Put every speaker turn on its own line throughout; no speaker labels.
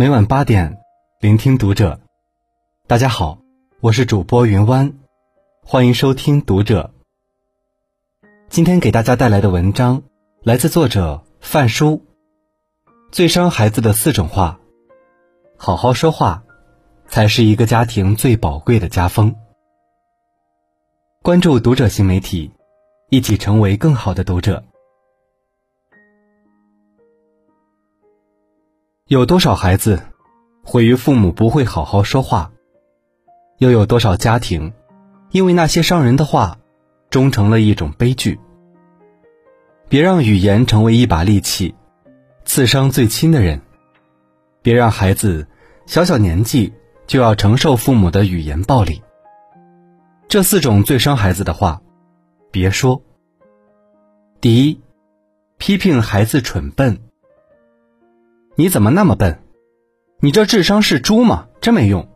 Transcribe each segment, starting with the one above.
每晚八点，聆听读者。大家好，我是主播云湾，欢迎收听读者。今天给大家带来的文章来自作者范书。最伤孩子的四种话，好好说话，才是一个家庭最宝贵的家风。关注读者新媒体，一起成为更好的读者。有多少孩子毁于父母不会好好说话？又有多少家庭因为那些伤人的话，终成了一种悲剧？别让语言成为一把利器，刺伤最亲的人。别让孩子小小年纪就要承受父母的语言暴力。这四种最伤孩子的话，别说。第一，批评孩子蠢笨。你怎么那么笨？你这智商是猪吗？真没用，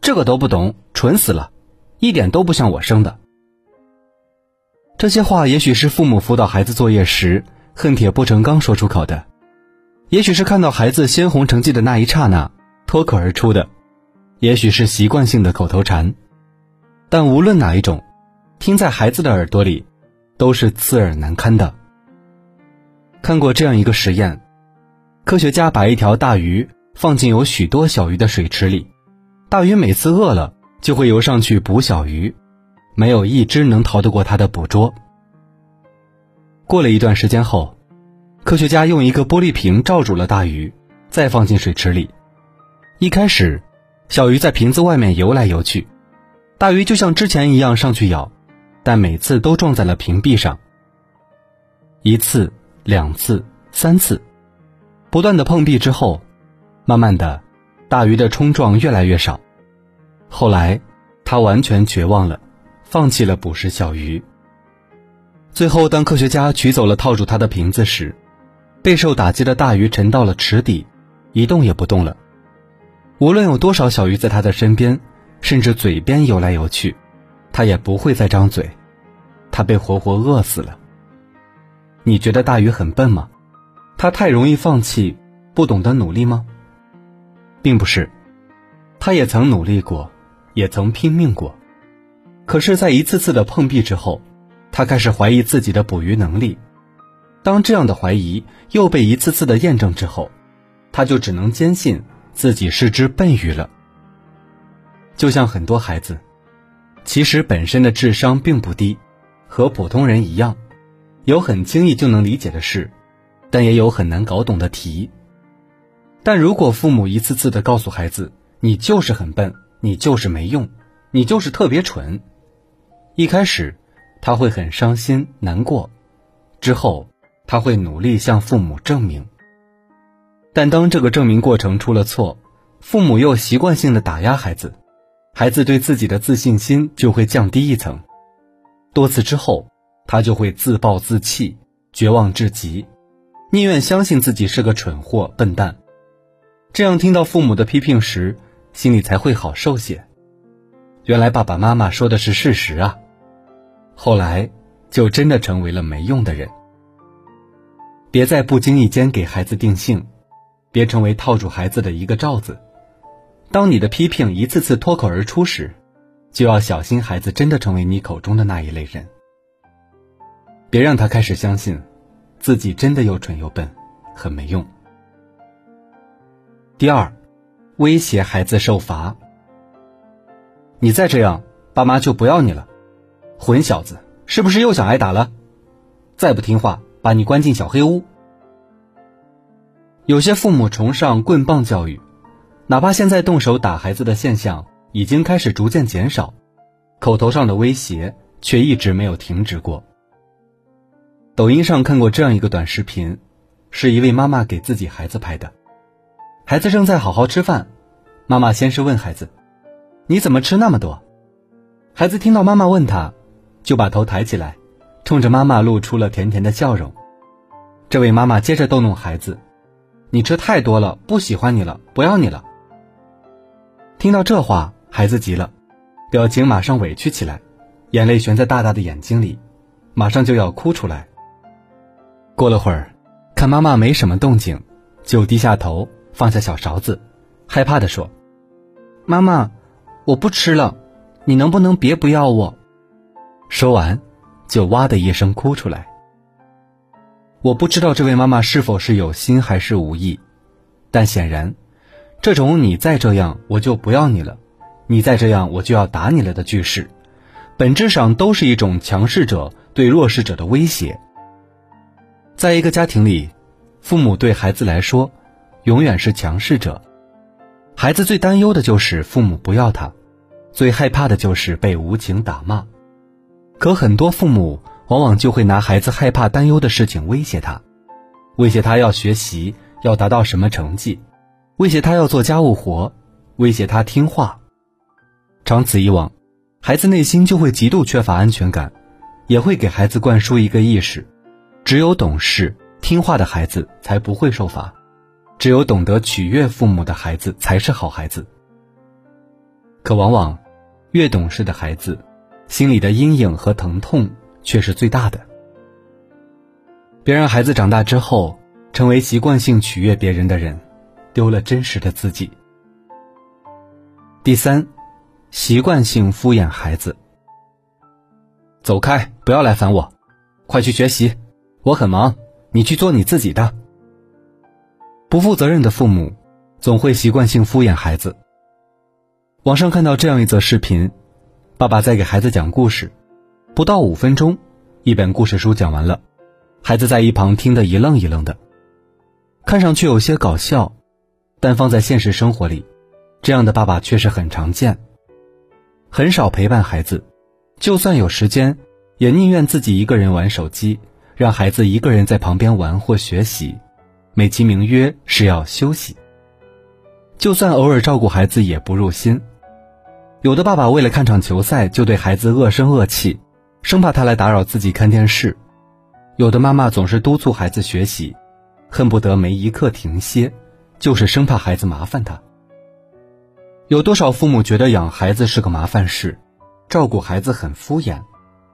这个都不懂，蠢死了，一点都不像我生的。这些话也许是父母辅导孩子作业时恨铁不成钢说出口的，也许是看到孩子鲜红成绩的那一刹那脱口而出的，也许是习惯性的口头禅。但无论哪一种，听在孩子的耳朵里，都是刺耳难堪的。看过这样一个实验。科学家把一条大鱼放进有许多小鱼的水池里，大鱼每次饿了就会游上去捕小鱼，没有一只能逃得过它的捕捉。过了一段时间后，科学家用一个玻璃瓶罩住了大鱼，再放进水池里。一开始，小鱼在瓶子外面游来游去，大鱼就像之前一样上去咬，但每次都撞在了瓶壁上。一次、两次、三次。不断的碰壁之后，慢慢的，大鱼的冲撞越来越少。后来，他完全绝望了，放弃了捕食小鱼。最后，当科学家取走了套住它的瓶子时，备受打击的大鱼沉到了池底，一动也不动了。无论有多少小鱼在它的身边，甚至嘴边游来游去，它也不会再张嘴。它被活活饿死了。你觉得大鱼很笨吗？他太容易放弃，不懂得努力吗？并不是，他也曾努力过，也曾拼命过。可是，在一次次的碰壁之后，他开始怀疑自己的捕鱼能力。当这样的怀疑又被一次次的验证之后，他就只能坚信自己是只笨鱼了。就像很多孩子，其实本身的智商并不低，和普通人一样，有很轻易就能理解的事。但也有很难搞懂的题。但如果父母一次次的告诉孩子：“你就是很笨，你就是没用，你就是特别蠢。”一开始，他会很伤心难过，之后他会努力向父母证明。但当这个证明过程出了错，父母又习惯性的打压孩子，孩子对自己的自信心就会降低一层。多次之后，他就会自暴自弃，绝望至极。宁愿相信自己是个蠢货、笨蛋，这样听到父母的批评时，心里才会好受些。原来爸爸妈妈说的是事实啊！后来就真的成为了没用的人。别在不经意间给孩子定性，别成为套住孩子的一个罩子。当你的批评一次次脱口而出时，就要小心孩子真的成为你口中的那一类人。别让他开始相信。自己真的又蠢又笨，很没用。第二，威胁孩子受罚。你再这样，爸妈就不要你了。混小子，是不是又想挨打了？再不听话，把你关进小黑屋。有些父母崇尚棍棒教育，哪怕现在动手打孩子的现象已经开始逐渐减少，口头上的威胁却一直没有停止过。抖音上看过这样一个短视频，是一位妈妈给自己孩子拍的。孩子正在好好吃饭，妈妈先是问孩子：“你怎么吃那么多？”孩子听到妈妈问他，就把头抬起来，冲着妈妈露出了甜甜的笑容。这位妈妈接着逗弄孩子：“你吃太多了，不喜欢你了，不要你了。”听到这话，孩子急了，表情马上委屈起来，眼泪悬在大大的眼睛里，马上就要哭出来。过了会儿，看妈妈没什么动静，就低下头，放下小勺子，害怕地说：“妈妈，我不吃了，你能不能别不要我？”说完，就哇的一声哭出来。我不知道这位妈妈是否是有心还是无意，但显然，这种“你再这样，我就不要你了；你再这样，我就要打你了”的句式，本质上都是一种强势者对弱势者的威胁。在一个家庭里，父母对孩子来说，永远是强势者。孩子最担忧的就是父母不要他，最害怕的就是被无情打骂。可很多父母。往往就会拿孩子害怕、担忧的事情威胁他，威胁他要学习，要达到什么成绩，威胁他要做家务活，威胁他听话。长此以往，孩子内心就会极度缺乏安全感，也会给孩子灌输一个意识：只有懂事、听话的孩子才不会受罚，只有懂得取悦父母的孩子才是好孩子。可往往，越懂事的孩子，心里的阴影和疼痛。却是最大的。别让孩子长大之后成为习惯性取悦别人的人，丢了真实的自己。第三，习惯性敷衍孩子。走开，不要来烦我，快去学习，我很忙，你去做你自己的。不负责任的父母总会习惯性敷衍孩子。网上看到这样一则视频，爸爸在给孩子讲故事。不到五分钟，一本故事书讲完了，孩子在一旁听得一愣一愣的，看上去有些搞笑，但放在现实生活里，这样的爸爸确实很常见。很少陪伴孩子，就算有时间，也宁愿自己一个人玩手机，让孩子一个人在旁边玩或学习，美其名曰是要休息。就算偶尔照顾孩子，也不入心。有的爸爸为了看场球赛，就对孩子恶声恶气。生怕他来打扰自己看电视，有的妈妈总是督促孩子学习，恨不得没一刻停歇，就是生怕孩子麻烦他。有多少父母觉得养孩子是个麻烦事，照顾孩子很敷衍，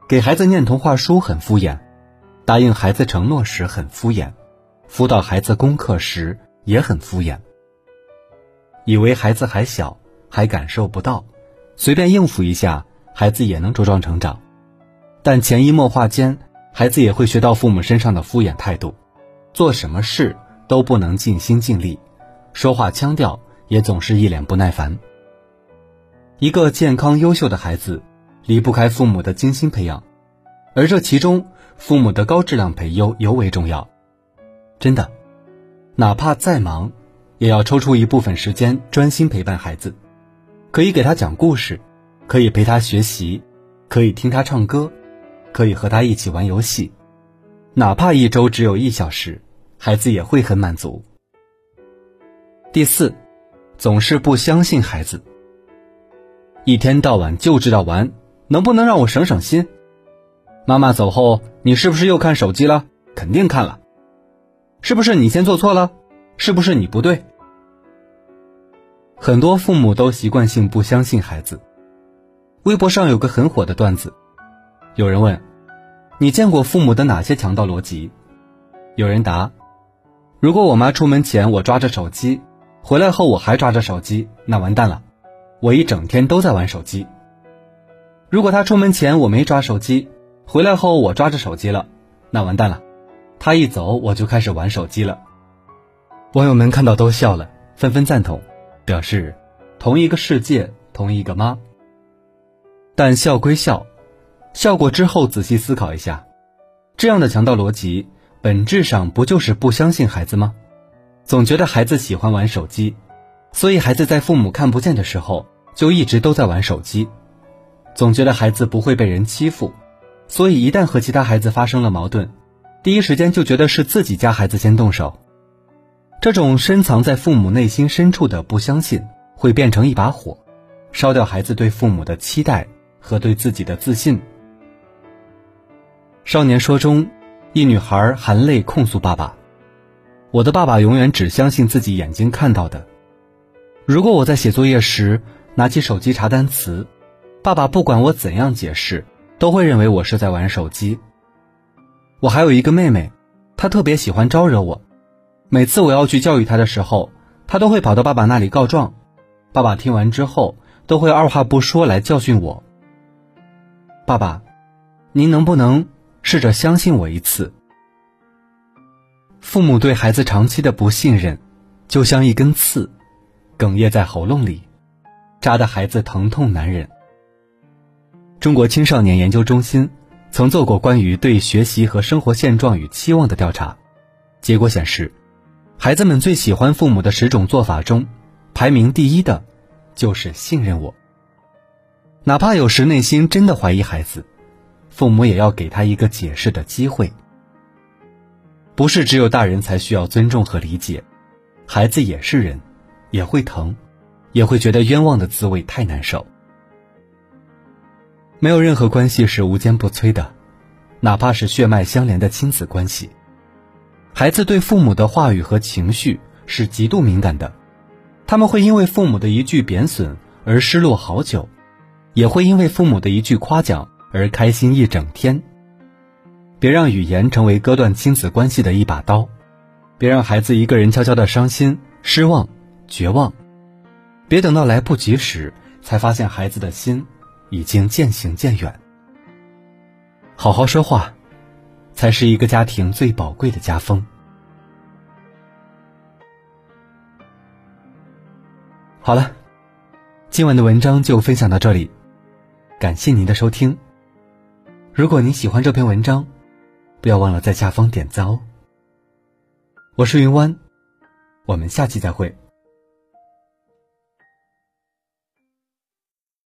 给孩子念童话书很敷衍，答应孩子承诺时很敷衍，辅导孩子功课时也很敷衍，以为孩子还小，还感受不到，随便应付一下，孩子也能茁壮成长。但潜移默化间，孩子也会学到父母身上的敷衍态度，做什么事都不能尽心尽力，说话腔调也总是一脸不耐烦。一个健康优秀的孩子，离不开父母的精心培养，而这其中，父母的高质量培优尤为重要。真的，哪怕再忙，也要抽出一部分时间专心陪伴孩子，可以给他讲故事，可以陪他学习，可以听他唱歌。可以和他一起玩游戏，哪怕一周只有一小时，孩子也会很满足。第四，总是不相信孩子，一天到晚就知道玩，能不能让我省省心？妈妈走后，你是不是又看手机了？肯定看了，是不是你先做错了？是不是你不对？很多父母都习惯性不相信孩子。微博上有个很火的段子。有人问：“你见过父母的哪些强盗逻辑？”有人答：“如果我妈出门前我抓着手机，回来后我还抓着手机，那完蛋了，我一整天都在玩手机。如果她出门前我没抓手机，回来后我抓着手机了，那完蛋了，他一走我就开始玩手机了。”网友们看到都笑了，纷纷赞同，表示同一个世界，同一个妈。但笑归笑。笑过之后，仔细思考一下，这样的强盗逻辑本质上不就是不相信孩子吗？总觉得孩子喜欢玩手机，所以孩子在父母看不见的时候就一直都在玩手机；总觉得孩子不会被人欺负，所以一旦和其他孩子发生了矛盾，第一时间就觉得是自己家孩子先动手。这种深藏在父母内心深处的不相信，会变成一把火，烧掉孩子对父母的期待和对自己的自信。少年说中，一女孩含泪控诉爸爸：“我的爸爸永远只相信自己眼睛看到的。如果我在写作业时拿起手机查单词，爸爸不管我怎样解释，都会认为我是在玩手机。我还有一个妹妹，她特别喜欢招惹我。每次我要去教育她的时候，她都会跑到爸爸那里告状。爸爸听完之后，都会二话不说来教训我。爸爸，您能不能试着相信我一次？父母对孩子长期的不信任，就像一根刺，哽咽在喉咙里，扎得孩子疼痛难忍。中国青少年研究中心曾做过关于对学习和生活现状与期望的调查，结果显示，孩子们最喜欢父母的十种做法中。排名第一的，就是信任我。哪怕有时内心真的怀疑孩子，父母也要给他一个解释的机会。不是只有大人才需要尊重和理解，孩子也是人，也会疼，也会觉得冤枉的滋味太难受。没有任何关系是无坚不摧的，哪怕是血脉相连的亲子关系。孩子对父母的话语和情绪是极度敏感的。他们会因为父母的一句贬损而失落好久，也会因为父母的一句夸奖而开心一整天。别让语言成为割断亲子关系的一把刀，别让孩子一个人悄悄的伤心、失望、绝望，别等到来不及时才发现孩子的心已经渐行渐远。好好说话，才是一个家庭最宝贵的家风。好了，今晚的文章就分享到这里，感谢您的收听。如果您喜欢这篇文章，不要忘了在下方点赞哦。我是云湾，我们下期再会。